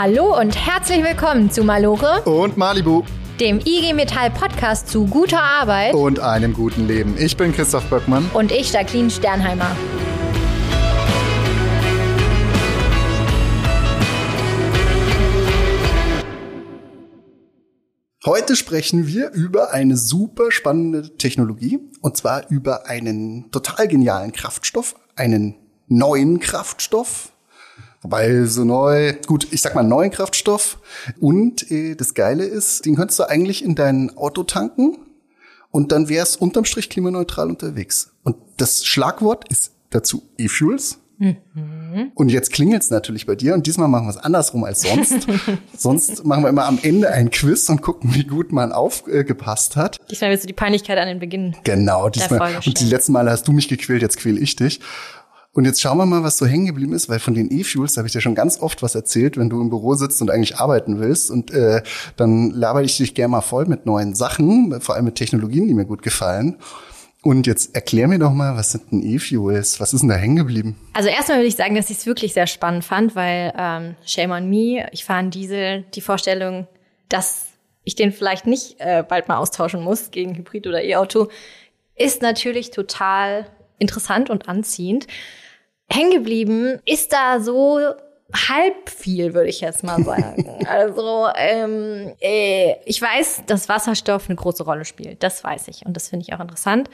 Hallo und herzlich willkommen zu Malore und Malibu, dem IG Metall Podcast zu guter Arbeit. Und einem guten Leben. Ich bin Christoph Böckmann. Und ich Jacqueline Sternheimer. Heute sprechen wir über eine super spannende Technologie. Und zwar über einen total genialen Kraftstoff, einen neuen Kraftstoff, Wobei so neu, gut, ich sag mal neuen Kraftstoff. Und äh, das Geile ist, den könntest du eigentlich in dein Auto tanken und dann wär's unterm Strich klimaneutral unterwegs. Und das Schlagwort ist dazu E-Fuels. Mhm. Und jetzt klingelt's natürlich bei dir und diesmal machen wir es andersrum als sonst. sonst machen wir immer am Ende ein Quiz und gucken, wie gut man aufgepasst äh, hat. Diesmal willst du die Peinlichkeit an den Beginn. Genau, diesmal. Und die letzten Male hast du mich gequält, jetzt quäl ich dich. Und jetzt schauen wir mal, was so hängen geblieben ist, weil von den E-Fuels habe ich dir schon ganz oft was erzählt, wenn du im Büro sitzt und eigentlich arbeiten willst. Und äh, dann laber ich dich gerne mal voll mit neuen Sachen, vor allem mit Technologien, die mir gut gefallen. Und jetzt erklär mir doch mal, was sind denn E-Fuels? Was ist denn da hängen geblieben? Also erstmal würde ich sagen, dass ich es wirklich sehr spannend fand, weil ähm, Shame on me, ich fahre einen Diesel, die Vorstellung, dass ich den vielleicht nicht äh, bald mal austauschen muss gegen Hybrid oder E-Auto, ist natürlich total interessant und anziehend hängen geblieben ist da so halb viel, würde ich jetzt mal sagen. also ähm, äh, ich weiß, dass Wasserstoff eine große Rolle spielt. Das weiß ich und das finde ich auch interessant.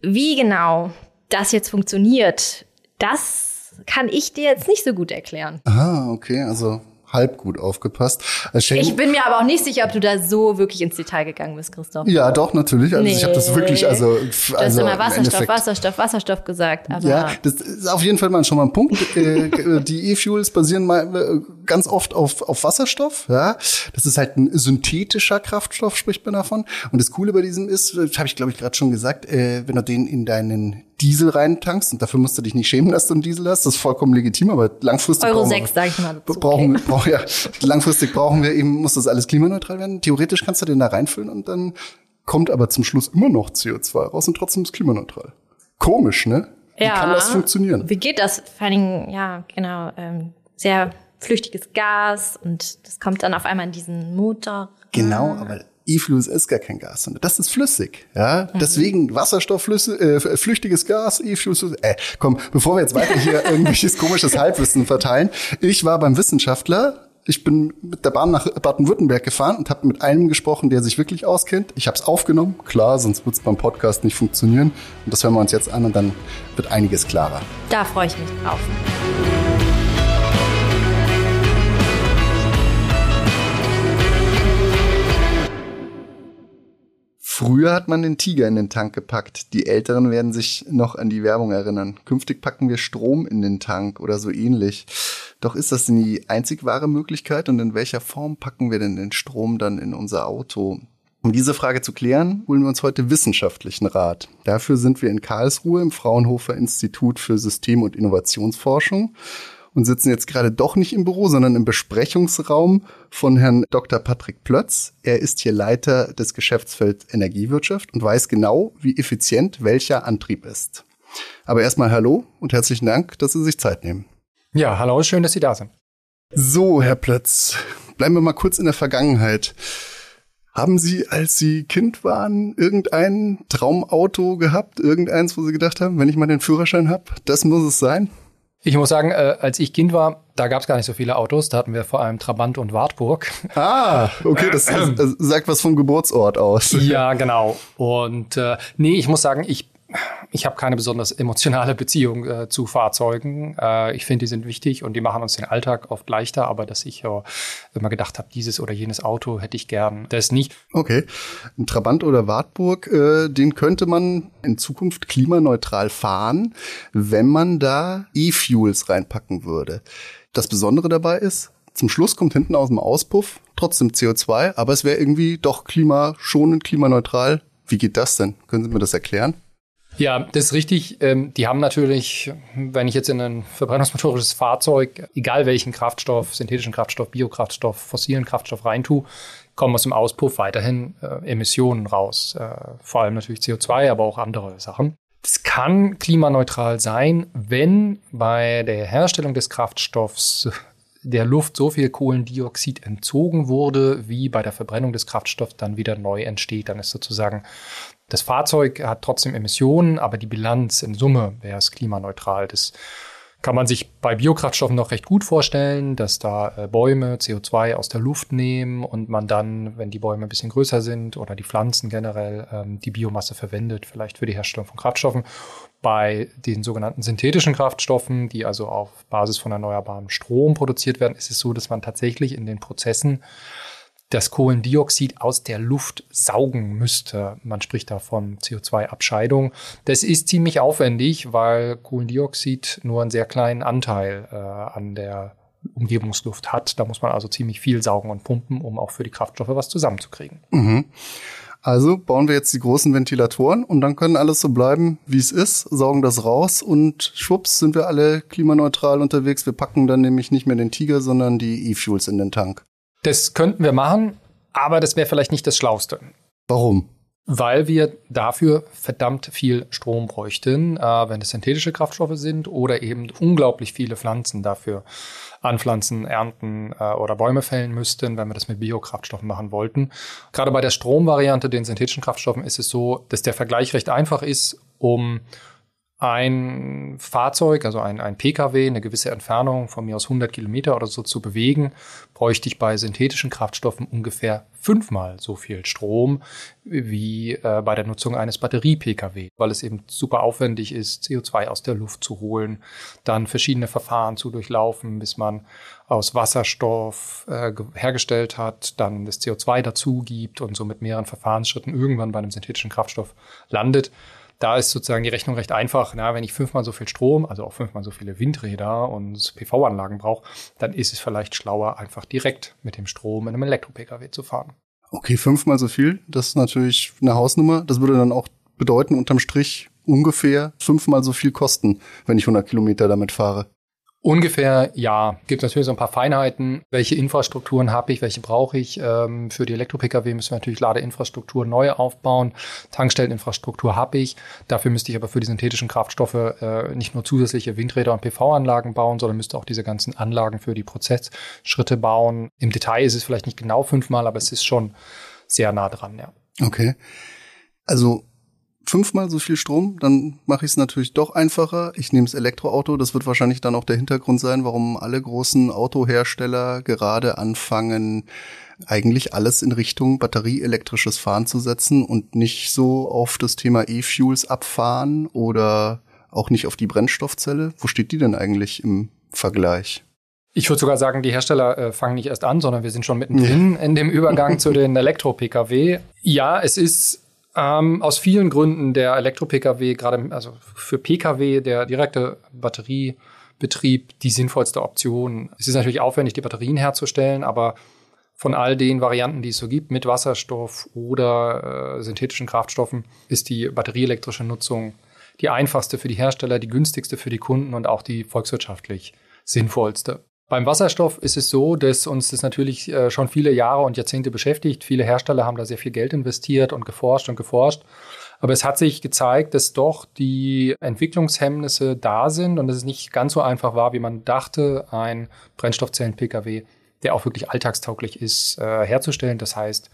Wie genau das jetzt funktioniert, das kann ich dir jetzt nicht so gut erklären. Ah, okay. Also halb gut aufgepasst. Also ich bin mir aber auch nicht sicher, ob du da so wirklich ins Detail gegangen bist, Christoph. Ja, doch, natürlich. Also nee. ich habe das wirklich, also, du hast also immer Wasserstoff, Wasserstoff, Wasserstoff gesagt. Aber ja, das ist auf jeden Fall mal schon mal ein Punkt. Äh, die E-Fuels basieren mal äh, ganz oft auf, auf Wasserstoff. Ja, das ist halt ein synthetischer Kraftstoff, spricht man davon. Und das Coole bei diesem ist, habe ich glaube ich gerade schon gesagt, äh, wenn du den in deinen Diesel reintankst und dafür musst du dich nicht schämen, dass du einen Diesel hast. Das ist vollkommen legitim, aber langfristig Euro brauchen 6, sag ich mal. Brauchen, okay. brauchen, ja, langfristig brauchen wir eben, muss das alles klimaneutral werden. Theoretisch kannst du den da reinfüllen und dann kommt aber zum Schluss immer noch CO2 raus und trotzdem ist klimaneutral. Komisch, ne? Wie ja. kann das funktionieren? Wie geht das? Vor allen Dingen, ja, genau, ähm, sehr flüchtiges Gas und das kommt dann auf einmal in diesen Motor. Genau, aber E-Fuels ist gar kein Gas, sondern das ist flüssig. Ja, mhm. deswegen Wasserstoffflüssig, äh, flüchtiges Gas, E-Fuels. Äh, komm, bevor wir jetzt weiter hier irgendwelches komisches Halbwissen verteilen. Ich war beim Wissenschaftler. Ich bin mit der Bahn nach Baden-Württemberg gefahren und habe mit einem gesprochen, der sich wirklich auskennt. Ich habe es aufgenommen, klar, sonst wird es beim Podcast nicht funktionieren. Und das hören wir uns jetzt an und dann wird einiges klarer. Da freue ich mich drauf. Früher hat man den Tiger in den Tank gepackt. Die Älteren werden sich noch an die Werbung erinnern. Künftig packen wir Strom in den Tank oder so ähnlich. Doch ist das denn die einzig wahre Möglichkeit und in welcher Form packen wir denn den Strom dann in unser Auto? Um diese Frage zu klären, holen wir uns heute wissenschaftlichen Rat. Dafür sind wir in Karlsruhe im Fraunhofer Institut für System- und Innovationsforschung und sitzen jetzt gerade doch nicht im Büro, sondern im Besprechungsraum von Herrn Dr. Patrick Plötz. Er ist hier Leiter des Geschäftsfelds Energiewirtschaft und weiß genau, wie effizient welcher Antrieb ist. Aber erstmal hallo und herzlichen Dank, dass Sie sich Zeit nehmen. Ja, hallo, schön, dass Sie da sind. So, Herr Plötz, bleiben wir mal kurz in der Vergangenheit. Haben Sie, als Sie Kind waren, irgendein Traumauto gehabt? Irgendeins, wo Sie gedacht haben, wenn ich mal den Führerschein habe, das muss es sein? Ich muss sagen, äh, als ich Kind war, da gab es gar nicht so viele Autos. Da hatten wir vor allem Trabant und Wartburg. Ah, okay, das, das sagt was vom Geburtsort aus. Ja, genau. Und äh, nee, ich muss sagen, ich ich habe keine besonders emotionale Beziehung äh, zu Fahrzeugen. Äh, ich finde, die sind wichtig und die machen uns den Alltag oft leichter, aber dass ich äh, immer gedacht habe, dieses oder jenes Auto hätte ich gern, das nicht. Okay. Ein Trabant oder Wartburg, äh, den könnte man in Zukunft klimaneutral fahren, wenn man da E-Fuels reinpacken würde. Das Besondere dabei ist, zum Schluss kommt hinten aus dem Auspuff trotzdem CO2, aber es wäre irgendwie doch klimaschonend, klimaneutral. Wie geht das denn? Können Sie mir das erklären? Ja, das ist richtig. Ähm, die haben natürlich, wenn ich jetzt in ein verbrennungsmotorisches Fahrzeug, egal welchen Kraftstoff, synthetischen Kraftstoff, Biokraftstoff, fossilen Kraftstoff reintue, kommen aus dem Auspuff weiterhin äh, Emissionen raus. Äh, vor allem natürlich CO2, aber auch andere Sachen. Es kann klimaneutral sein, wenn bei der Herstellung des Kraftstoffs der Luft so viel Kohlendioxid entzogen wurde, wie bei der Verbrennung des Kraftstoffs dann wieder neu entsteht. Dann ist sozusagen das Fahrzeug hat trotzdem Emissionen, aber die Bilanz in Summe wäre es klimaneutral. Das kann man sich bei Biokraftstoffen noch recht gut vorstellen, dass da äh, Bäume CO2 aus der Luft nehmen und man dann, wenn die Bäume ein bisschen größer sind oder die Pflanzen generell, ähm, die Biomasse verwendet, vielleicht für die Herstellung von Kraftstoffen. Bei den sogenannten synthetischen Kraftstoffen, die also auf Basis von erneuerbarem Strom produziert werden, ist es so, dass man tatsächlich in den Prozessen das Kohlendioxid aus der Luft saugen müsste. Man spricht da von CO2-Abscheidung. Das ist ziemlich aufwendig, weil Kohlendioxid nur einen sehr kleinen Anteil äh, an der Umgebungsluft hat. Da muss man also ziemlich viel saugen und pumpen, um auch für die Kraftstoffe was zusammenzukriegen. Mhm. Also bauen wir jetzt die großen Ventilatoren und dann können alles so bleiben, wie es ist, saugen das raus und schwupps sind wir alle klimaneutral unterwegs. Wir packen dann nämlich nicht mehr den Tiger, sondern die E-Fuels in den Tank. Das könnten wir machen, aber das wäre vielleicht nicht das Schlauste. Warum? Weil wir dafür verdammt viel Strom bräuchten, äh, wenn es synthetische Kraftstoffe sind oder eben unglaublich viele Pflanzen dafür anpflanzen, ernten äh, oder Bäume fällen müssten, wenn wir das mit Biokraftstoffen machen wollten. Gerade bei der Stromvariante, den synthetischen Kraftstoffen, ist es so, dass der Vergleich recht einfach ist, um ein Fahrzeug, also ein, ein Pkw, eine gewisse Entfernung von mir aus 100 Kilometer oder so zu bewegen, bräuchte ich bei synthetischen Kraftstoffen ungefähr fünfmal so viel Strom wie äh, bei der Nutzung eines Batterie-Pkw, weil es eben super aufwendig ist, CO2 aus der Luft zu holen, dann verschiedene Verfahren zu durchlaufen, bis man aus Wasserstoff äh, hergestellt hat, dann das CO2 dazu gibt und so mit mehreren Verfahrensschritten irgendwann bei einem synthetischen Kraftstoff landet da ist sozusagen die Rechnung recht einfach. Na, wenn ich fünfmal so viel Strom, also auch fünfmal so viele Windräder und PV-Anlagen brauche, dann ist es vielleicht schlauer, einfach direkt mit dem Strom in einem Elektro-Pkw zu fahren. Okay, fünfmal so viel. Das ist natürlich eine Hausnummer. Das würde dann auch bedeuten, unterm Strich ungefähr fünfmal so viel kosten, wenn ich 100 Kilometer damit fahre. Ungefähr, ja. Gibt natürlich so ein paar Feinheiten. Welche Infrastrukturen habe ich, welche brauche ich? Ähm, für die Elektro-Pkw müssen wir natürlich Ladeinfrastruktur neu aufbauen. Tankstelleninfrastruktur habe ich. Dafür müsste ich aber für die synthetischen Kraftstoffe äh, nicht nur zusätzliche Windräder und PV-Anlagen bauen, sondern müsste auch diese ganzen Anlagen für die Prozessschritte bauen. Im Detail ist es vielleicht nicht genau fünfmal, aber es ist schon sehr nah dran, ja. Okay. Also fünfmal so viel Strom, dann mache ich es natürlich doch einfacher. Ich nehme das Elektroauto. Das wird wahrscheinlich dann auch der Hintergrund sein, warum alle großen Autohersteller gerade anfangen, eigentlich alles in Richtung batterieelektrisches Fahren zu setzen und nicht so auf das Thema E-Fuels abfahren oder auch nicht auf die Brennstoffzelle. Wo steht die denn eigentlich im Vergleich? Ich würde sogar sagen, die Hersteller äh, fangen nicht erst an, sondern wir sind schon mittendrin in dem Übergang zu den Elektro-Pkw. Ja, es ist ähm, aus vielen Gründen der Elektro-Pkw, gerade also für Pkw, der direkte Batteriebetrieb, die sinnvollste Option. Es ist natürlich aufwendig, die Batterien herzustellen, aber von all den Varianten, die es so gibt, mit Wasserstoff oder äh, synthetischen Kraftstoffen, ist die batterieelektrische Nutzung die einfachste für die Hersteller, die günstigste für die Kunden und auch die volkswirtschaftlich sinnvollste. Beim Wasserstoff ist es so, dass uns das natürlich äh, schon viele Jahre und Jahrzehnte beschäftigt. Viele Hersteller haben da sehr viel Geld investiert und geforscht und geforscht. Aber es hat sich gezeigt, dass doch die Entwicklungshemmnisse da sind und dass es nicht ganz so einfach war, wie man dachte, ein Brennstoffzellen-Pkw, der auch wirklich alltagstauglich ist, äh, herzustellen. Das heißt,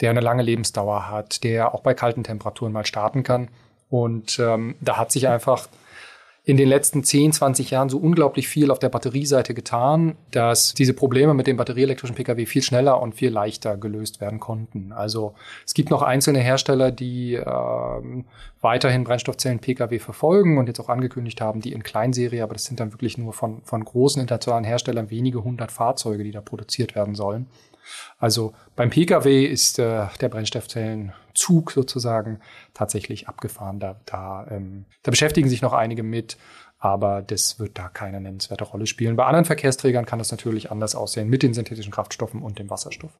der eine lange Lebensdauer hat, der auch bei kalten Temperaturen mal starten kann. Und ähm, da hat sich einfach in den letzten 10, 20 Jahren so unglaublich viel auf der Batterieseite getan, dass diese Probleme mit dem batterieelektrischen Pkw viel schneller und viel leichter gelöst werden konnten. Also es gibt noch einzelne Hersteller, die ähm, weiterhin Brennstoffzellen-Pkw verfolgen und jetzt auch angekündigt haben, die in Kleinserie, aber das sind dann wirklich nur von, von großen internationalen Herstellern wenige hundert Fahrzeuge, die da produziert werden sollen. Also beim Pkw ist äh, der Brennstoffzellenzug sozusagen tatsächlich abgefahren. Da, da, ähm, da beschäftigen sich noch einige mit, aber das wird da keine nennenswerte Rolle spielen. Bei anderen Verkehrsträgern kann das natürlich anders aussehen mit den synthetischen Kraftstoffen und dem Wasserstoff.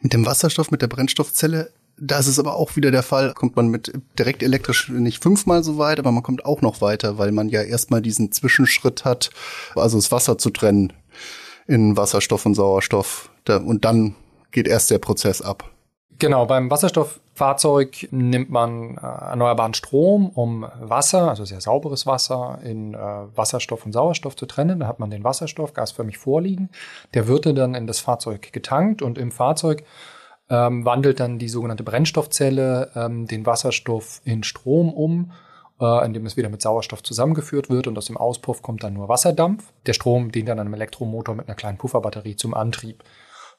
Mit dem Wasserstoff, mit der Brennstoffzelle, da ist es aber auch wieder der Fall, kommt man mit direkt elektrisch nicht fünfmal so weit, aber man kommt auch noch weiter, weil man ja erstmal diesen Zwischenschritt hat, also das Wasser zu trennen in Wasserstoff und Sauerstoff. und dann geht erst der Prozess ab. Genau, beim Wasserstofffahrzeug nimmt man äh, erneuerbaren Strom, um Wasser, also sehr sauberes Wasser, in äh, Wasserstoff und Sauerstoff zu trennen. Da hat man den Wasserstoff gasförmig vorliegen. Der wird dann in das Fahrzeug getankt und im Fahrzeug ähm, wandelt dann die sogenannte Brennstoffzelle ähm, den Wasserstoff in Strom um, äh, indem es wieder mit Sauerstoff zusammengeführt wird und aus dem Auspuff kommt dann nur Wasserdampf. Der Strom dient dann einem Elektromotor mit einer kleinen Pufferbatterie zum Antrieb.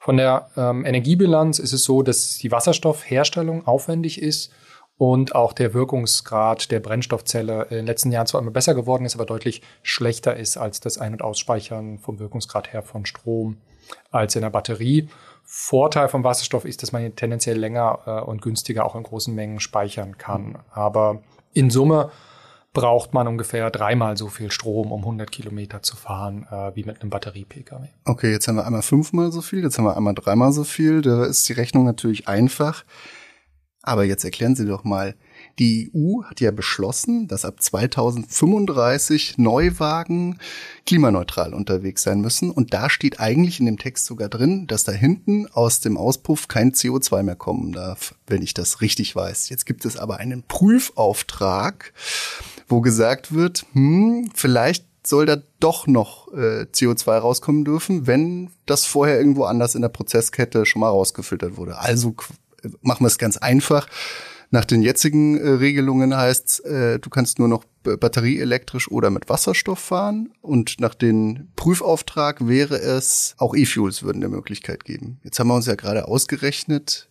Von der ähm, Energiebilanz ist es so, dass die Wasserstoffherstellung aufwendig ist und auch der Wirkungsgrad der Brennstoffzelle in den letzten Jahren zwar immer besser geworden ist, aber deutlich schlechter ist als das Ein- und Ausspeichern vom Wirkungsgrad her von Strom als in der Batterie. Vorteil vom Wasserstoff ist, dass man ihn tendenziell länger äh, und günstiger auch in großen Mengen speichern kann. Aber in Summe braucht man ungefähr dreimal so viel Strom, um 100 Kilometer zu fahren, äh, wie mit einem Batterie-Pkw. Okay, jetzt haben wir einmal fünfmal so viel, jetzt haben wir einmal dreimal so viel. Da ist die Rechnung natürlich einfach. Aber jetzt erklären Sie doch mal, die EU hat ja beschlossen, dass ab 2035 Neuwagen klimaneutral unterwegs sein müssen. Und da steht eigentlich in dem Text sogar drin, dass da hinten aus dem Auspuff kein CO2 mehr kommen darf, wenn ich das richtig weiß. Jetzt gibt es aber einen Prüfauftrag, wo gesagt wird, hm, vielleicht soll da doch noch äh, CO2 rauskommen dürfen, wenn das vorher irgendwo anders in der Prozesskette schon mal rausgefiltert wurde. Also machen wir es ganz einfach. Nach den jetzigen äh, Regelungen heißt äh, du kannst nur noch batterieelektrisch oder mit Wasserstoff fahren. Und nach dem Prüfauftrag wäre es, auch E-Fuels würden der Möglichkeit geben. Jetzt haben wir uns ja gerade ausgerechnet,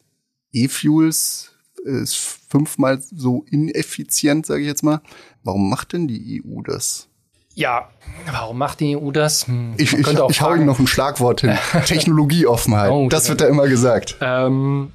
E-Fuels ist fünfmal so ineffizient, sage ich jetzt mal. Warum macht denn die EU das? Ja, warum macht die EU das? Hm, ich, ich, ich hau Ihnen noch ein Schlagwort hin. Technologieoffenheit. Oh, das wird da immer gesagt. Ähm,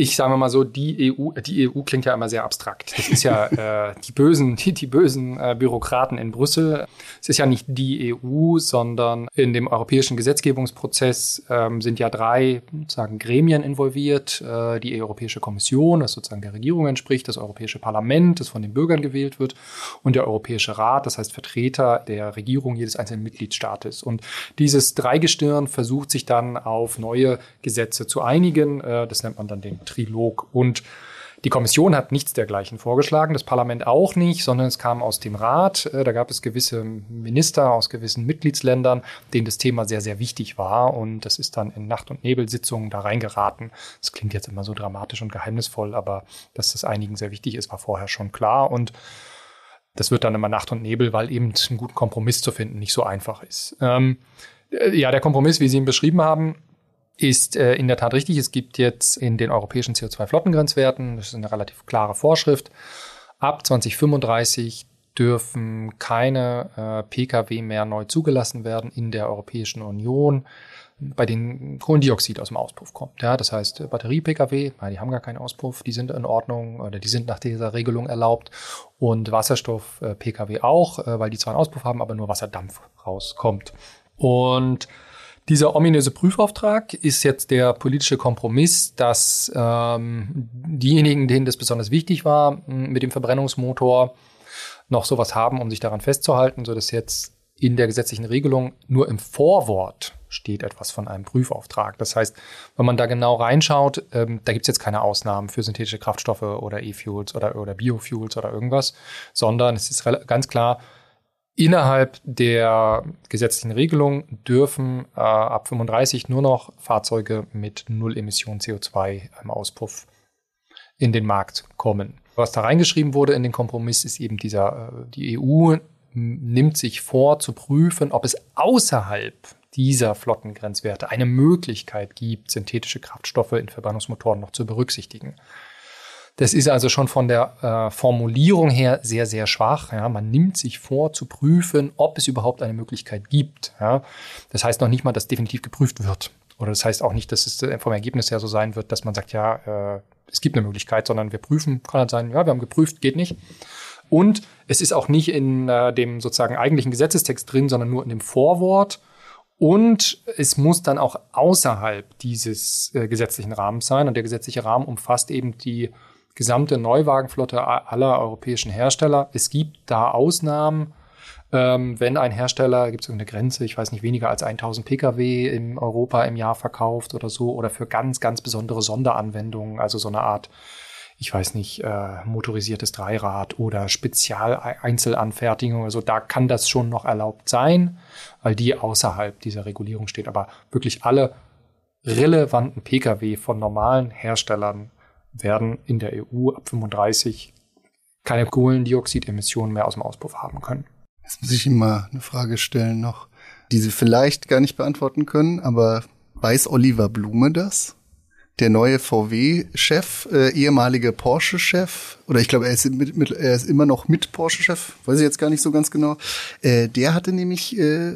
ich sage mal so, die EU, die EU klingt ja immer sehr abstrakt. Das ist ja äh, die bösen, die, die bösen äh, Bürokraten in Brüssel. Es ist ja nicht die EU, sondern in dem europäischen Gesetzgebungsprozess ähm, sind ja drei sozusagen Gremien involviert. Äh, die Europäische Kommission, das sozusagen der Regierung entspricht, das Europäische Parlament, das von den Bürgern gewählt wird, und der Europäische Rat, das heißt Vertreter der Regierung jedes einzelnen Mitgliedstaates. Und dieses Dreigestirn versucht sich dann auf neue Gesetze zu einigen. Äh, das nennt man dann den Trilog. Und die Kommission hat nichts dergleichen vorgeschlagen, das Parlament auch nicht, sondern es kam aus dem Rat. Äh, da gab es gewisse Minister aus gewissen Mitgliedsländern, denen das Thema sehr, sehr wichtig war. Und das ist dann in Nacht- und Nebelsitzungen da reingeraten. Das klingt jetzt immer so dramatisch und geheimnisvoll, aber dass das einigen sehr wichtig ist, war vorher schon klar. Und das wird dann immer Nacht und Nebel, weil eben einen guten Kompromiss zu finden nicht so einfach ist. Ähm, äh, ja, der Kompromiss, wie Sie ihn beschrieben haben, ist äh, in der Tat richtig. Es gibt jetzt in den europäischen CO2-Flottengrenzwerten, das ist eine relativ klare Vorschrift, ab 2035 dürfen keine äh, Pkw mehr neu zugelassen werden in der Europäischen Union, bei denen Kohlendioxid aus dem Auspuff kommt. Ja, das heißt, Batterie-Pkw, die haben gar keinen Auspuff, die sind in Ordnung oder die sind nach dieser Regelung erlaubt und Wasserstoff-Pkw auch, äh, weil die zwar einen Auspuff haben, aber nur Wasserdampf rauskommt. Und dieser ominöse Prüfauftrag ist jetzt der politische Kompromiss, dass ähm, diejenigen, denen das besonders wichtig war, mit dem Verbrennungsmotor noch sowas haben, um sich daran festzuhalten, so dass jetzt in der gesetzlichen Regelung nur im Vorwort steht etwas von einem Prüfauftrag. Das heißt, wenn man da genau reinschaut, ähm, da gibt es jetzt keine Ausnahmen für synthetische Kraftstoffe oder E-Fuels oder, oder Biofuels oder irgendwas, sondern es ist ganz klar, Innerhalb der gesetzlichen Regelung dürfen äh, ab 35 nur noch Fahrzeuge mit Null Emission CO2 im Auspuff in den Markt kommen. Was da reingeschrieben wurde in den Kompromiss ist eben dieser, äh, die EU nimmt sich vor zu prüfen, ob es außerhalb dieser Flottengrenzwerte eine Möglichkeit gibt, synthetische Kraftstoffe in Verbrennungsmotoren noch zu berücksichtigen. Das ist also schon von der äh, Formulierung her sehr, sehr schwach. Ja. Man nimmt sich vor zu prüfen, ob es überhaupt eine Möglichkeit gibt. Ja. Das heißt noch nicht mal, dass definitiv geprüft wird. Oder das heißt auch nicht, dass es äh, vom Ergebnis her so sein wird, dass man sagt, ja, äh, es gibt eine Möglichkeit, sondern wir prüfen, kann halt sein, ja, wir haben geprüft, geht nicht. Und es ist auch nicht in äh, dem sozusagen eigentlichen Gesetzestext drin, sondern nur in dem Vorwort. Und es muss dann auch außerhalb dieses äh, gesetzlichen Rahmens sein. Und der gesetzliche Rahmen umfasst eben die gesamte Neuwagenflotte aller europäischen Hersteller. Es gibt da Ausnahmen, Ähm, wenn ein Hersteller, gibt es irgendeine Grenze, ich weiß nicht, weniger als 1000 Pkw in Europa im Jahr verkauft oder so, oder für ganz, ganz besondere Sonderanwendungen, also so eine Art, ich weiß nicht, äh, motorisiertes Dreirad oder Spezialeinzelanfertigung, also da kann das schon noch erlaubt sein, weil die außerhalb dieser Regulierung steht. Aber wirklich alle relevanten Pkw von normalen Herstellern werden in der EU ab 35 keine Kohlendioxidemissionen mehr aus dem Auspuff haben können. Jetzt muss ich Ihnen mal eine Frage stellen noch, die Sie vielleicht gar nicht beantworten können, aber weiß Oliver Blume das? Der neue VW-Chef, äh, ehemalige Porsche-Chef, oder ich glaube, er ist, er ist immer noch mit Porsche-Chef, weiß ich jetzt gar nicht so ganz genau. Äh, der hatte nämlich äh,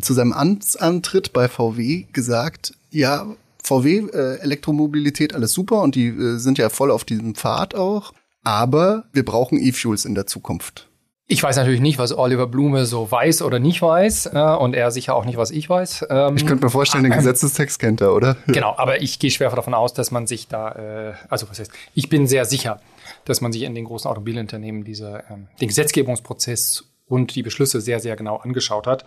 zu seinem Amtsantritt bei VW gesagt, ja, VW, äh, Elektromobilität, alles super und die äh, sind ja voll auf diesem Pfad auch. Aber wir brauchen E-Fuels in der Zukunft. Ich weiß natürlich nicht, was Oliver Blume so weiß oder nicht weiß äh, und er sicher auch nicht, was ich weiß. Ähm, ich könnte mir vorstellen, den Gesetzestext kennt er, oder? Genau, aber ich gehe schwer davon aus, dass man sich da, äh, also was heißt, ich bin sehr sicher, dass man sich in den großen Automobilunternehmen diese, ähm, den Gesetzgebungsprozess und die Beschlüsse sehr, sehr genau angeschaut hat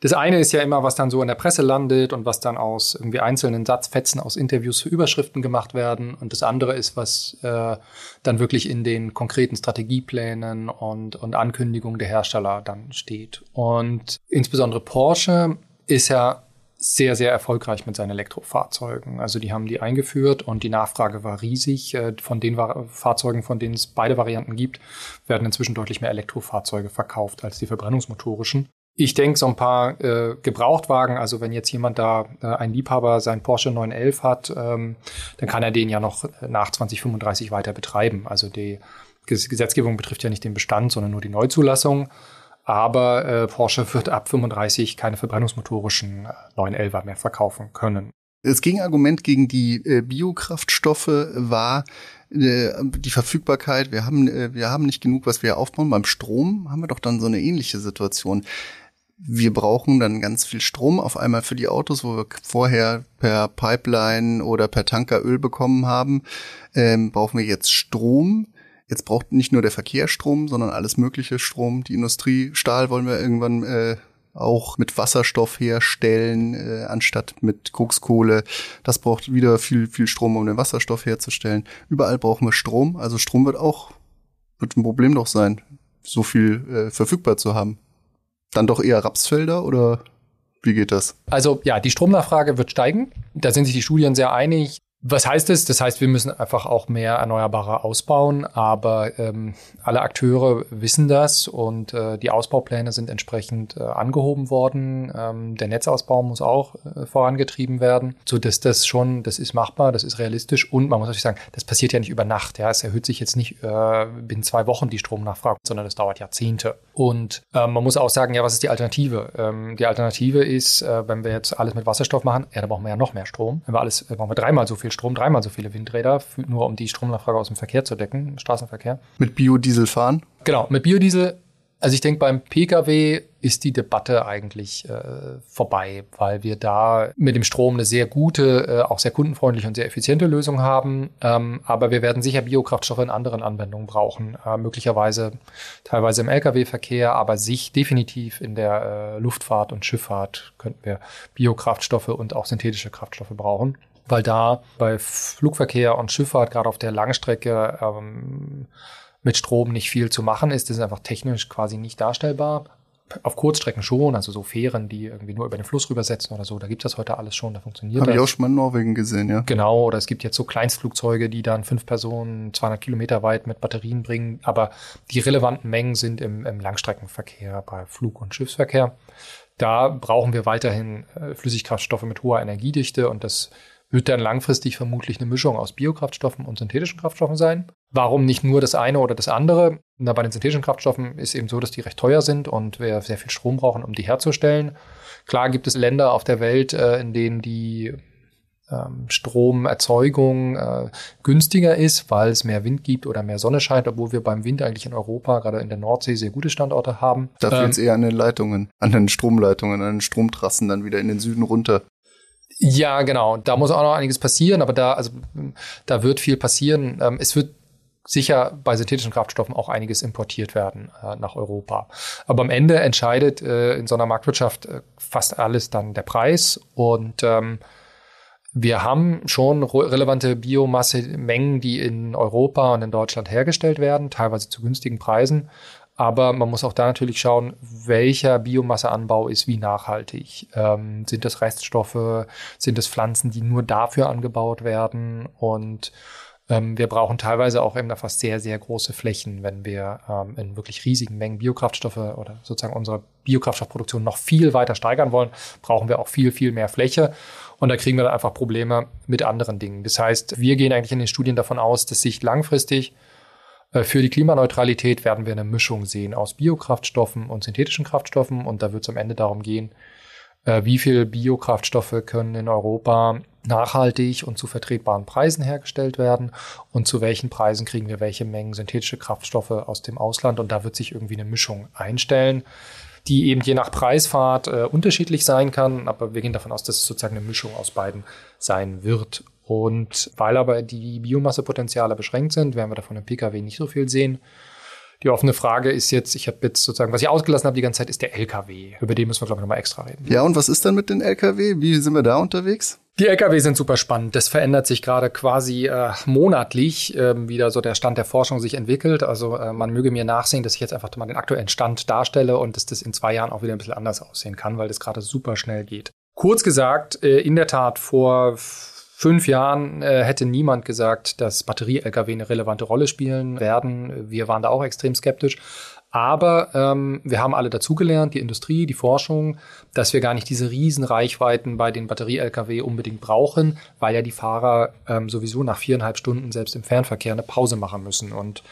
das eine ist ja immer, was dann so in der Presse landet und was dann aus irgendwie einzelnen Satzfetzen aus Interviews für Überschriften gemacht werden. Und das andere ist, was äh, dann wirklich in den konkreten Strategieplänen und, und Ankündigungen der Hersteller dann steht. Und insbesondere Porsche ist ja sehr, sehr erfolgreich mit seinen Elektrofahrzeugen. Also die haben die eingeführt und die Nachfrage war riesig. Äh, von den Fahrzeugen, von denen es beide Varianten gibt, werden inzwischen deutlich mehr Elektrofahrzeuge verkauft als die verbrennungsmotorischen. Ich denke, so ein paar äh, Gebrauchtwagen, also wenn jetzt jemand da, äh, ein Liebhaber, sein Porsche 911 hat, ähm, dann kann er den ja noch nach 2035 weiter betreiben. Also die Gesetzgebung betrifft ja nicht den Bestand, sondern nur die Neuzulassung. Aber äh, Porsche wird ab 35 keine verbrennungsmotorischen 911er äh, mehr verkaufen können. Das Gegenargument gegen die äh, Biokraftstoffe war äh, die Verfügbarkeit. Wir haben, äh, wir haben nicht genug, was wir aufbauen. Beim Strom haben wir doch dann so eine ähnliche Situation wir brauchen dann ganz viel Strom auf einmal für die Autos, wo wir vorher per Pipeline oder per Tanker Öl bekommen haben, ähm, brauchen wir jetzt Strom. Jetzt braucht nicht nur der Verkehr Strom, sondern alles mögliche Strom. Die Industrie, Stahl wollen wir irgendwann äh, auch mit Wasserstoff herstellen, äh, anstatt mit Kokskohle. Das braucht wieder viel, viel Strom, um den Wasserstoff herzustellen. Überall brauchen wir Strom. Also Strom wird auch, wird ein Problem doch sein, so viel äh, verfügbar zu haben. Dann doch eher Rapsfelder oder wie geht das? Also ja, die Stromnachfrage wird steigen. Da sind sich die Studien sehr einig. Was heißt das? Das heißt, wir müssen einfach auch mehr Erneuerbare ausbauen, aber ähm, alle Akteure wissen das und äh, die Ausbaupläne sind entsprechend äh, angehoben worden. Ähm, der Netzausbau muss auch äh, vorangetrieben werden, so dass das schon, das ist machbar, das ist realistisch und man muss natürlich sagen, das passiert ja nicht über Nacht. Ja, es erhöht sich jetzt nicht äh, binnen zwei Wochen die Stromnachfrage, sondern das dauert Jahrzehnte. Und äh, man muss auch sagen, ja, was ist die Alternative? Ähm, die Alternative ist, äh, wenn wir jetzt alles mit Wasserstoff machen, ja, dann brauchen wir ja noch mehr Strom. Wenn wir alles, äh, brauchen wir dreimal so viel viel Strom, dreimal so viele Windräder, nur um die Stromnachfrage aus dem Verkehr zu decken, im Straßenverkehr. Mit Biodiesel fahren? Genau, mit Biodiesel also ich denke, beim Pkw ist die Debatte eigentlich äh, vorbei, weil wir da mit dem Strom eine sehr gute, äh, auch sehr kundenfreundliche und sehr effiziente Lösung haben. Ähm, aber wir werden sicher Biokraftstoffe in anderen Anwendungen brauchen, äh, möglicherweise teilweise im Lkw-Verkehr, aber sich definitiv in der äh, Luftfahrt und Schifffahrt könnten wir Biokraftstoffe und auch synthetische Kraftstoffe brauchen weil da bei Flugverkehr und Schifffahrt gerade auf der Langstrecke ähm, mit Strom nicht viel zu machen ist. Das ist einfach technisch quasi nicht darstellbar. Auf Kurzstrecken schon, also so Fähren, die irgendwie nur über den Fluss rübersetzen oder so, da gibt es das heute alles schon, da funktioniert Hab das. Habe ich auch schon mal in Norwegen gesehen, ja. Genau, oder es gibt jetzt so Kleinstflugzeuge, die dann fünf Personen 200 Kilometer weit mit Batterien bringen, aber die relevanten Mengen sind im, im Langstreckenverkehr, bei Flug- und Schiffsverkehr. Da brauchen wir weiterhin äh, Flüssigkraftstoffe mit hoher Energiedichte und das wird dann langfristig vermutlich eine Mischung aus Biokraftstoffen und synthetischen Kraftstoffen sein. Warum nicht nur das eine oder das andere? Na, bei den synthetischen Kraftstoffen ist eben so, dass die recht teuer sind und wir sehr viel Strom brauchen, um die herzustellen. Klar gibt es Länder auf der Welt, äh, in denen die ähm, Stromerzeugung äh, günstiger ist, weil es mehr Wind gibt oder mehr Sonne scheint, obwohl wir beim Wind eigentlich in Europa, gerade in der Nordsee, sehr gute Standorte haben. Dafür ähm, jetzt eher an den Leitungen, an den Stromleitungen, an den Stromtrassen dann wieder in den Süden runter. Ja, genau. Da muss auch noch einiges passieren, aber da, also, da wird viel passieren. Ähm, es wird sicher bei synthetischen Kraftstoffen auch einiges importiert werden äh, nach Europa. Aber am Ende entscheidet äh, in so einer Marktwirtschaft äh, fast alles dann der Preis und ähm, wir haben schon relevante Biomasse-Mengen, die in Europa und in Deutschland hergestellt werden, teilweise zu günstigen Preisen. Aber man muss auch da natürlich schauen, welcher Biomasseanbau ist wie nachhaltig. Ähm, sind das Reststoffe? Sind es Pflanzen, die nur dafür angebaut werden? Und ähm, wir brauchen teilweise auch eben da fast sehr, sehr große Flächen, wenn wir ähm, in wirklich riesigen Mengen Biokraftstoffe oder sozusagen unsere Biokraftstoffproduktion noch viel weiter steigern wollen, brauchen wir auch viel, viel mehr Fläche. Und da kriegen wir dann einfach Probleme mit anderen Dingen. Das heißt, wir gehen eigentlich in den Studien davon aus, dass sich langfristig für die Klimaneutralität werden wir eine Mischung sehen aus Biokraftstoffen und synthetischen Kraftstoffen. Und da wird es am Ende darum gehen, äh, wie viel Biokraftstoffe können in Europa nachhaltig und zu vertretbaren Preisen hergestellt werden und zu welchen Preisen kriegen wir welche Mengen synthetische Kraftstoffe aus dem Ausland. Und da wird sich irgendwie eine Mischung einstellen, die eben je nach Preisfahrt äh, unterschiedlich sein kann. Aber wir gehen davon aus, dass es sozusagen eine Mischung aus beiden sein wird. Und weil aber die Biomassepotenziale beschränkt sind, werden wir davon im Pkw nicht so viel sehen. Die offene Frage ist jetzt, ich habe jetzt sozusagen, was ich ausgelassen habe die ganze Zeit, ist der LKW. Über den müssen wir, glaube ich, nochmal extra reden. Ja, und was ist dann mit den LKW? Wie sind wir da unterwegs? Die LKW sind super spannend. Das verändert sich gerade quasi äh, monatlich, äh, wie da so der Stand der Forschung sich entwickelt. Also äh, man möge mir nachsehen, dass ich jetzt einfach mal den aktuellen Stand darstelle und dass das in zwei Jahren auch wieder ein bisschen anders aussehen kann, weil das gerade super schnell geht. Kurz gesagt, äh, in der Tat vor fünf Jahren äh, hätte niemand gesagt, dass Batterie-Lkw eine relevante Rolle spielen werden. Wir waren da auch extrem skeptisch. Aber ähm, wir haben alle dazugelernt, die Industrie, die Forschung, dass wir gar nicht diese riesen Reichweiten bei den Batterie-Lkw unbedingt brauchen, weil ja die Fahrer ähm, sowieso nach viereinhalb Stunden selbst im Fernverkehr eine Pause machen müssen. Und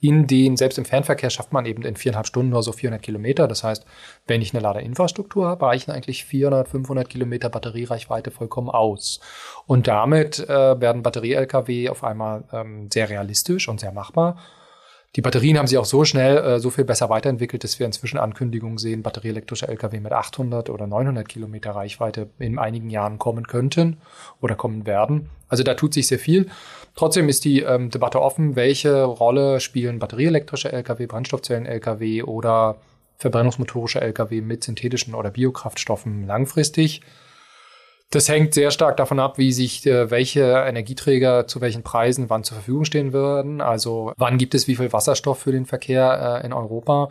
in den, selbst im Fernverkehr schafft man eben in viereinhalb Stunden nur so 400 Kilometer. Das heißt, wenn ich eine Ladeinfrastruktur habe, reichen eigentlich 400, 500 Kilometer Batteriereichweite vollkommen aus. Und damit äh, werden Batterie-Lkw auf einmal ähm, sehr realistisch und sehr machbar. Die Batterien haben sich auch so schnell, äh, so viel besser weiterentwickelt, dass wir inzwischen Ankündigungen sehen, batterieelektrische Lkw mit 800 oder 900 Kilometer Reichweite in einigen Jahren kommen könnten oder kommen werden. Also da tut sich sehr viel. Trotzdem ist die ähm, Debatte offen, welche Rolle spielen batterieelektrische Lkw, Brennstoffzellen-Lkw oder verbrennungsmotorische Lkw mit synthetischen oder Biokraftstoffen langfristig. Das hängt sehr stark davon ab, wie sich äh, welche Energieträger zu welchen Preisen wann zur Verfügung stehen würden. Also wann gibt es wie viel Wasserstoff für den Verkehr äh, in Europa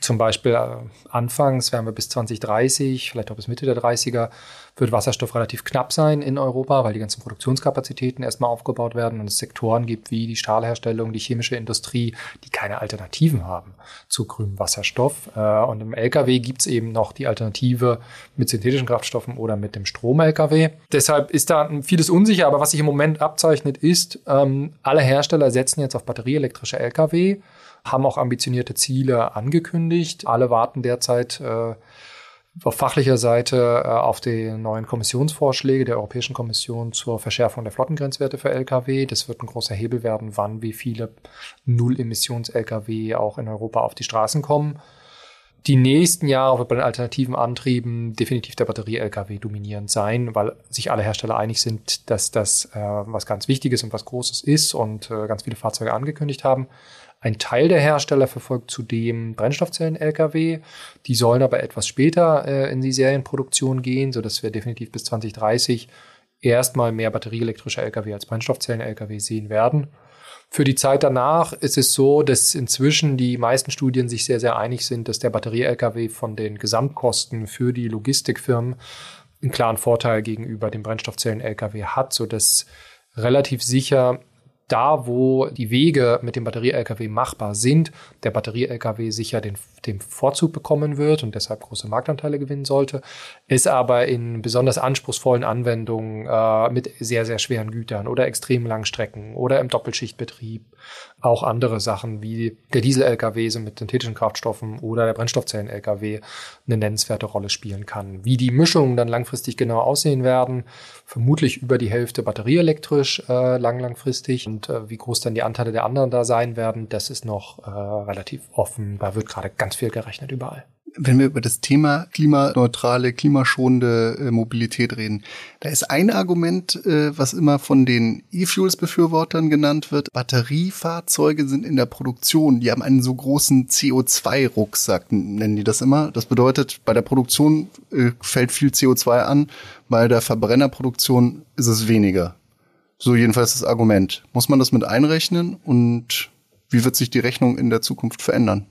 zum Beispiel äh, anfangs, werden wir bis 2030, vielleicht auch bis Mitte der 30er, wird Wasserstoff relativ knapp sein in Europa, weil die ganzen Produktionskapazitäten erstmal aufgebaut werden und es Sektoren gibt wie die Stahlherstellung, die chemische Industrie, die keine Alternativen haben zu grünem Wasserstoff. Äh, und im Lkw gibt es eben noch die Alternative mit synthetischen Kraftstoffen oder mit dem Strom-Lkw. Deshalb ist da vieles unsicher, aber was sich im Moment abzeichnet, ist, ähm, alle Hersteller setzen jetzt auf batterieelektrische Lkw haben auch ambitionierte Ziele angekündigt. Alle warten derzeit äh, auf fachlicher Seite äh, auf die neuen Kommissionsvorschläge der Europäischen Kommission zur Verschärfung der Flottengrenzwerte für Lkw. Das wird ein großer Hebel werden, wann wie viele Null-Emissions-Lkw auch in Europa auf die Straßen kommen. Die nächsten Jahre wird bei den alternativen Antrieben definitiv der Batterie-Lkw dominierend sein, weil sich alle Hersteller einig sind, dass das äh, was ganz Wichtiges und was Großes ist und äh, ganz viele Fahrzeuge angekündigt haben. Ein Teil der Hersteller verfolgt zudem Brennstoffzellen-Lkw. Die sollen aber etwas später äh, in die Serienproduktion gehen, sodass wir definitiv bis 2030 erstmal mehr batterieelektrische Lkw als Brennstoffzellen-Lkw sehen werden. Für die Zeit danach ist es so, dass inzwischen die meisten Studien sich sehr, sehr einig sind, dass der Batterie-Lkw von den Gesamtkosten für die Logistikfirmen einen klaren Vorteil gegenüber dem Brennstoffzellen-Lkw hat, sodass relativ sicher da, wo die Wege mit dem Batterie-Lkw machbar sind, der Batterie-Lkw sicher den, den Vorzug bekommen wird und deshalb große Marktanteile gewinnen sollte, ist aber in besonders anspruchsvollen Anwendungen äh, mit sehr, sehr schweren Gütern oder extrem langen Strecken oder im Doppelschichtbetrieb auch andere Sachen wie der Diesel-Lkw mit synthetischen Kraftstoffen oder der Brennstoffzellen-Lkw eine nennenswerte Rolle spielen kann. Wie die Mischungen dann langfristig genau aussehen werden, vermutlich über die Hälfte batterieelektrisch äh, lang langfristig und äh, wie groß dann die Anteile der anderen da sein werden, das ist noch äh, relativ offen. Da wird gerade ganz viel gerechnet überall. Wenn wir über das Thema klimaneutrale, klimaschonende äh, Mobilität reden, da ist ein Argument, äh, was immer von den E-Fuels-Befürwortern genannt wird. Batteriefahrzeuge sind in der Produktion, die haben einen so großen CO2-Rucksack, nennen die das immer. Das bedeutet, bei der Produktion äh, fällt viel CO2 an, bei der Verbrennerproduktion ist es weniger. So jedenfalls das Argument. Muss man das mit einrechnen und wie wird sich die Rechnung in der Zukunft verändern?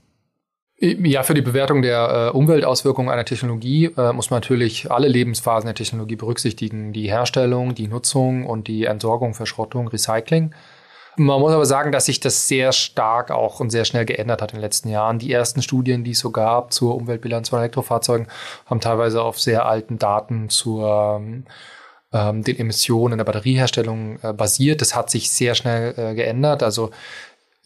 Ja, für die Bewertung der äh, Umweltauswirkungen einer Technologie äh, muss man natürlich alle Lebensphasen der Technologie berücksichtigen. Die Herstellung, die Nutzung und die Entsorgung, Verschrottung, Recycling. Man muss aber sagen, dass sich das sehr stark auch und sehr schnell geändert hat in den letzten Jahren. Die ersten Studien, die es so gab zur Umweltbilanz von Elektrofahrzeugen, haben teilweise auf sehr alten Daten zur ähm, den Emissionen in der Batterieherstellung äh, basiert. Das hat sich sehr schnell äh, geändert. Also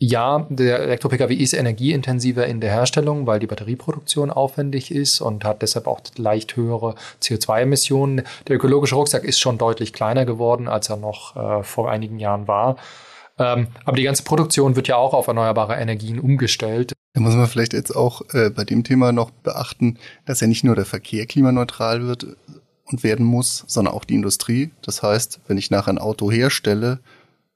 ja, der Elektro-Pkw ist energieintensiver in der Herstellung, weil die Batterieproduktion aufwendig ist und hat deshalb auch leicht höhere CO2-Emissionen. Der ökologische Rucksack ist schon deutlich kleiner geworden, als er noch äh, vor einigen Jahren war. Ähm, aber die ganze Produktion wird ja auch auf erneuerbare Energien umgestellt. Da muss man vielleicht jetzt auch äh, bei dem Thema noch beachten, dass ja nicht nur der Verkehr klimaneutral wird und werden muss, sondern auch die Industrie. Das heißt, wenn ich nachher ein Auto herstelle,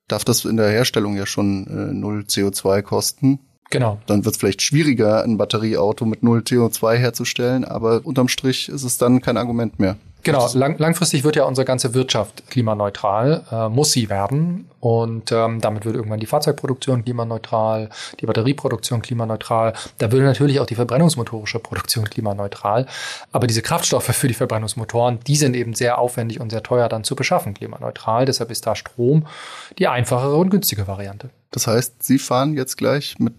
darf das in der Herstellung ja schon äh, null CO2 kosten. Genau. Dann wird es vielleicht schwieriger, ein Batterieauto mit null CO2 herzustellen, aber unterm Strich ist es dann kein Argument mehr. Genau, lang, langfristig wird ja unsere ganze Wirtschaft klimaneutral, äh, muss sie werden. Und ähm, damit wird irgendwann die Fahrzeugproduktion klimaneutral, die Batterieproduktion klimaneutral. Da würde natürlich auch die verbrennungsmotorische Produktion klimaneutral. Aber diese Kraftstoffe für die Verbrennungsmotoren, die sind eben sehr aufwendig und sehr teuer dann zu beschaffen, klimaneutral. Deshalb ist da Strom die einfachere und günstige Variante. Das heißt, Sie fahren jetzt gleich mit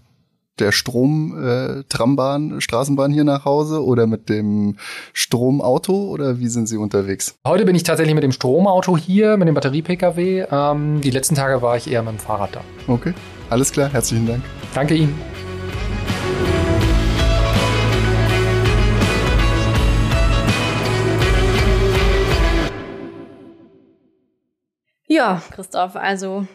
der Strom-Trambahn, äh, Straßenbahn hier nach Hause oder mit dem Stromauto oder wie sind Sie unterwegs? Heute bin ich tatsächlich mit dem Stromauto hier, mit dem Batterie-Pkw. Ähm, die letzten Tage war ich eher mit dem Fahrrad da. Okay, alles klar, herzlichen Dank. Danke Ihnen. Ja, Christoph, also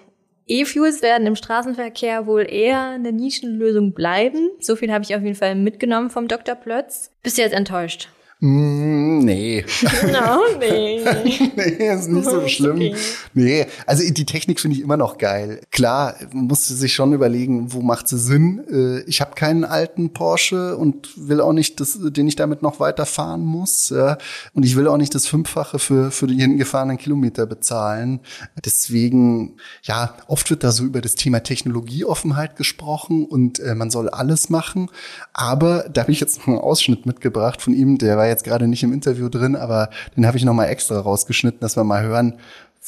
E-Fuels werden im Straßenverkehr wohl eher eine Nischenlösung bleiben. So viel habe ich auf jeden Fall mitgenommen vom Dr. Plötz. Bist du jetzt enttäuscht? Mm, nee. No, nee. nee, ist nicht so schlimm. Okay. Nee, also die Technik finde ich immer noch geil. Klar, man muss sich schon überlegen, wo macht sie Sinn. Äh, ich habe keinen alten Porsche und will auch nicht, dass, den ich damit noch weiterfahren muss. Und ich will auch nicht das Fünffache für, für die hingefahrenen Kilometer bezahlen. Deswegen, ja, oft wird da so über das Thema Technologieoffenheit gesprochen und äh, man soll alles machen. Aber da habe ich jetzt einen Ausschnitt mitgebracht von ihm, der war jetzt gerade nicht im Interview drin, aber den habe ich noch mal extra rausgeschnitten, dass wir mal hören,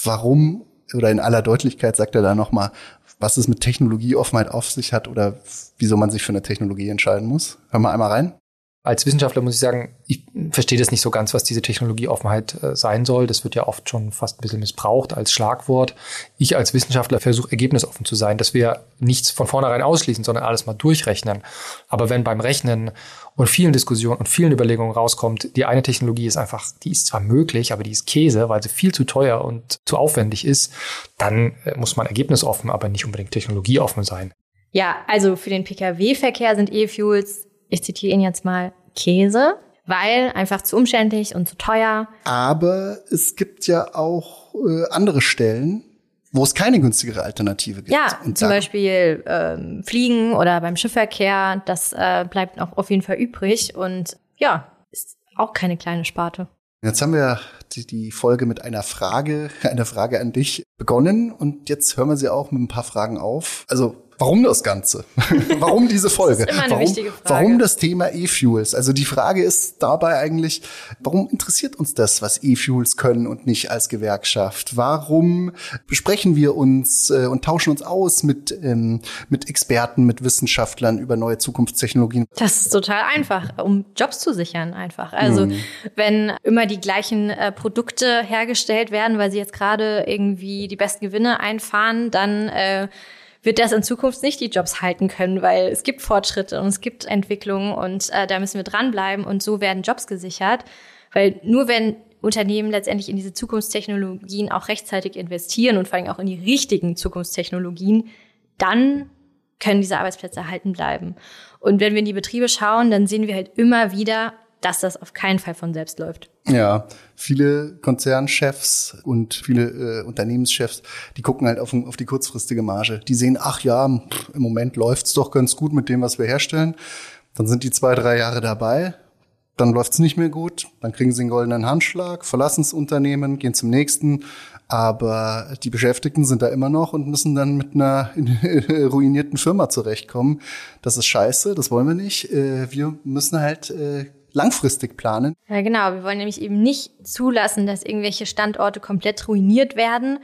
warum oder in aller Deutlichkeit sagt er da noch mal, was es mit Technologieoffenheit auf sich hat oder wieso man sich für eine Technologie entscheiden muss. Hören wir einmal rein. Als Wissenschaftler muss ich sagen, ich verstehe das nicht so ganz, was diese Technologieoffenheit äh, sein soll. Das wird ja oft schon fast ein bisschen missbraucht als Schlagwort. Ich als Wissenschaftler versuche ergebnisoffen zu sein, dass wir nichts von vornherein ausschließen, sondern alles mal durchrechnen. Aber wenn beim Rechnen und vielen Diskussionen und vielen Überlegungen rauskommt, die eine Technologie ist einfach, die ist zwar möglich, aber die ist Käse, weil sie viel zu teuer und zu aufwendig ist, dann äh, muss man ergebnisoffen, aber nicht unbedingt technologieoffen sein. Ja, also für den Pkw-Verkehr sind E-Fuels ich zitiere ihn jetzt mal, Käse, weil einfach zu umständlich und zu teuer. Aber es gibt ja auch äh, andere Stellen, wo es keine günstigere Alternative gibt. Ja, und zum Beispiel ähm, Fliegen oder beim Schiffverkehr, das äh, bleibt auch auf jeden Fall übrig und ja, ist auch keine kleine Sparte. Jetzt haben wir die, die Folge mit einer Frage, einer Frage an dich begonnen und jetzt hören wir sie auch mit ein paar Fragen auf. Also Warum das Ganze? warum diese Folge? Das ist immer eine warum, wichtige Frage. warum das Thema E-Fuels? Also die Frage ist dabei eigentlich, warum interessiert uns das, was E-Fuels können und nicht als Gewerkschaft? Warum besprechen wir uns äh, und tauschen uns aus mit, ähm, mit Experten, mit Wissenschaftlern über neue Zukunftstechnologien? Das ist total einfach, um Jobs zu sichern einfach. Also hm. wenn immer die gleichen äh, Produkte hergestellt werden, weil sie jetzt gerade irgendwie die besten Gewinne einfahren, dann äh, wird das in Zukunft nicht die Jobs halten können, weil es gibt Fortschritte und es gibt Entwicklungen und äh, da müssen wir dranbleiben und so werden Jobs gesichert. Weil nur wenn Unternehmen letztendlich in diese Zukunftstechnologien auch rechtzeitig investieren und vor allem auch in die richtigen Zukunftstechnologien, dann können diese Arbeitsplätze erhalten bleiben. Und wenn wir in die Betriebe schauen, dann sehen wir halt immer wieder, dass das auf keinen Fall von selbst läuft. Ja, viele Konzernchefs und viele äh, Unternehmenschefs, die gucken halt auf, auf, die kurzfristige Marge. Die sehen, ach ja, im Moment läuft's doch ganz gut mit dem, was wir herstellen. Dann sind die zwei, drei Jahre dabei, dann läuft's nicht mehr gut, dann kriegen sie einen goldenen Handschlag, verlassen das Unternehmen, gehen zum nächsten. Aber die Beschäftigten sind da immer noch und müssen dann mit einer ruinierten Firma zurechtkommen. Das ist scheiße, das wollen wir nicht. Äh, wir müssen halt äh, langfristig planen. Ja, genau. Wir wollen nämlich eben nicht zulassen, dass irgendwelche Standorte komplett ruiniert werden.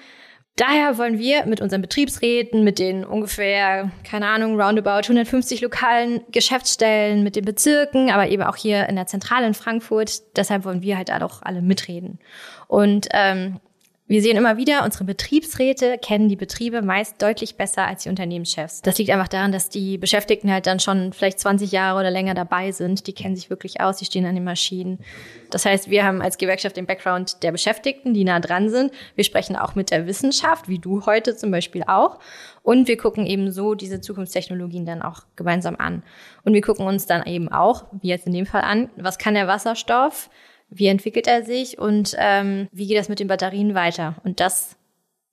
Daher wollen wir mit unseren Betriebsräten, mit den ungefähr, keine Ahnung, roundabout 150 lokalen Geschäftsstellen, mit den Bezirken, aber eben auch hier in der Zentrale in Frankfurt, deshalb wollen wir halt auch alle mitreden. Und ähm, wir sehen immer wieder, unsere Betriebsräte kennen die Betriebe meist deutlich besser als die Unternehmenschefs. Das liegt einfach daran, dass die Beschäftigten halt dann schon vielleicht 20 Jahre oder länger dabei sind. Die kennen sich wirklich aus, die stehen an den Maschinen. Das heißt, wir haben als Gewerkschaft den Background der Beschäftigten, die nah dran sind. Wir sprechen auch mit der Wissenschaft, wie du heute zum Beispiel auch. Und wir gucken eben so diese Zukunftstechnologien dann auch gemeinsam an. Und wir gucken uns dann eben auch, wie jetzt in dem Fall an, was kann der Wasserstoff? Wie entwickelt er sich und ähm, wie geht das mit den Batterien weiter. Und das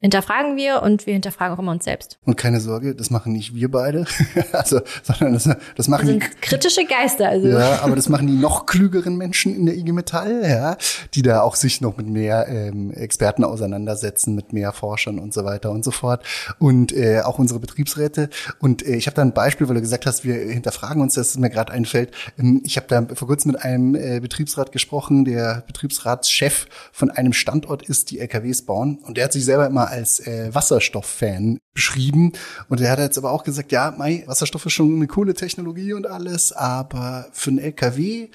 hinterfragen wir und wir hinterfragen auch immer uns selbst. Und keine Sorge, das machen nicht wir beide, also, sondern das, das machen das sind die kritische Geister. Also. Ja, aber das machen die noch klügeren Menschen in der IG Metall, ja, die da auch sich noch mit mehr ähm, Experten auseinandersetzen, mit mehr Forschern und so weiter und so fort. Und äh, auch unsere Betriebsräte. Und äh, ich habe da ein Beispiel, weil du gesagt hast, wir hinterfragen uns, dass es mir gerade einfällt. Ähm, ich habe da vor kurzem mit einem äh, Betriebsrat gesprochen, der Betriebsratschef von einem Standort ist, die LKWs bauen. Und der hat sich selber immer als äh, Wasserstofffan beschrieben. Und er hat jetzt aber auch gesagt, ja, Mai, Wasserstoff ist schon eine coole Technologie und alles, aber für einen LKW,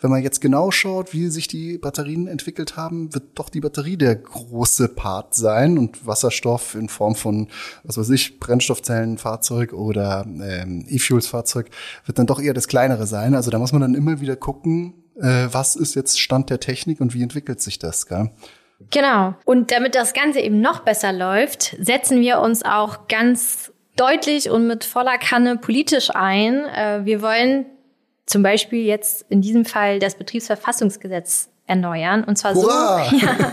wenn man jetzt genau schaut, wie sich die Batterien entwickelt haben, wird doch die Batterie der große Part sein und Wasserstoff in Form von, was weiß ich, Brennstoffzellenfahrzeug oder ähm, E-Fuels-Fahrzeug wird dann doch eher das kleinere sein. Also da muss man dann immer wieder gucken, äh, was ist jetzt Stand der Technik und wie entwickelt sich das, gell? Genau. Und damit das Ganze eben noch besser läuft, setzen wir uns auch ganz deutlich und mit voller Kanne politisch ein. Äh, wir wollen zum Beispiel jetzt in diesem Fall das Betriebsverfassungsgesetz erneuern. Und zwar Hurra! so, ja,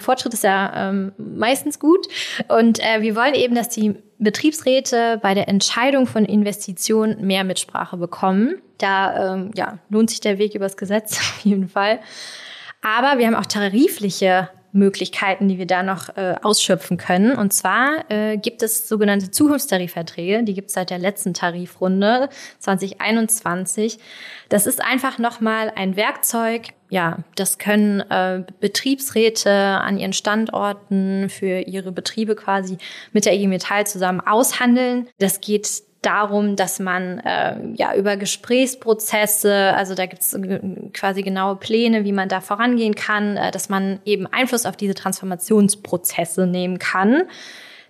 Fortschritt ist ja ähm, meistens gut. Und äh, wir wollen eben, dass die Betriebsräte bei der Entscheidung von Investitionen mehr Mitsprache bekommen. Da ähm, ja, lohnt sich der Weg übers Gesetz auf jeden Fall. Aber wir haben auch tarifliche Möglichkeiten, die wir da noch äh, ausschöpfen können. Und zwar äh, gibt es sogenannte Zukunftstarifverträge, die gibt es seit der letzten Tarifrunde 2021. Das ist einfach nochmal ein Werkzeug. Ja, das können äh, Betriebsräte an ihren Standorten für ihre Betriebe quasi mit der IG Metall zusammen aushandeln. Das geht darum, dass man äh, ja über Gesprächsprozesse, also da gibt es quasi genaue Pläne, wie man da vorangehen kann, äh, dass man eben Einfluss auf diese Transformationsprozesse nehmen kann.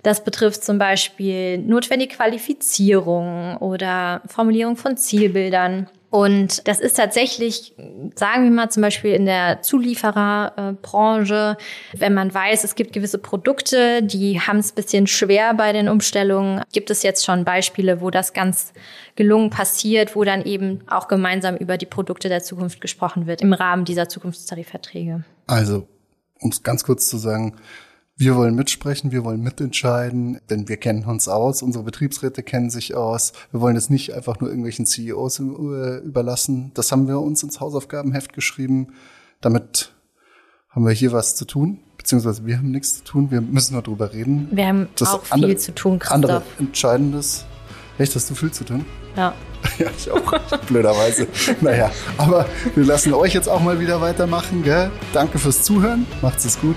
Das betrifft zum Beispiel notwendige Qualifizierung oder Formulierung von Zielbildern. Und das ist tatsächlich, sagen wir mal zum Beispiel in der Zuliefererbranche, wenn man weiß, es gibt gewisse Produkte, die haben es bisschen schwer bei den Umstellungen, gibt es jetzt schon Beispiele, wo das ganz gelungen passiert, wo dann eben auch gemeinsam über die Produkte der Zukunft gesprochen wird im Rahmen dieser Zukunftstarifverträge. Also, um es ganz kurz zu sagen, wir wollen mitsprechen, wir wollen mitentscheiden, denn wir kennen uns aus, unsere Betriebsräte kennen sich aus. Wir wollen es nicht einfach nur irgendwelchen CEOs äh, überlassen. Das haben wir uns ins Hausaufgabenheft geschrieben. Damit haben wir hier was zu tun, beziehungsweise wir haben nichts zu tun. Wir müssen nur drüber reden. Wir haben das auch andere, viel zu tun, Christoph. Andere Entscheidendes. Echt, hast du viel zu tun? Ja. Ja, ich auch. Blöderweise. naja, aber wir lassen euch jetzt auch mal wieder weitermachen. Gell? Danke fürs Zuhören. Macht's es gut.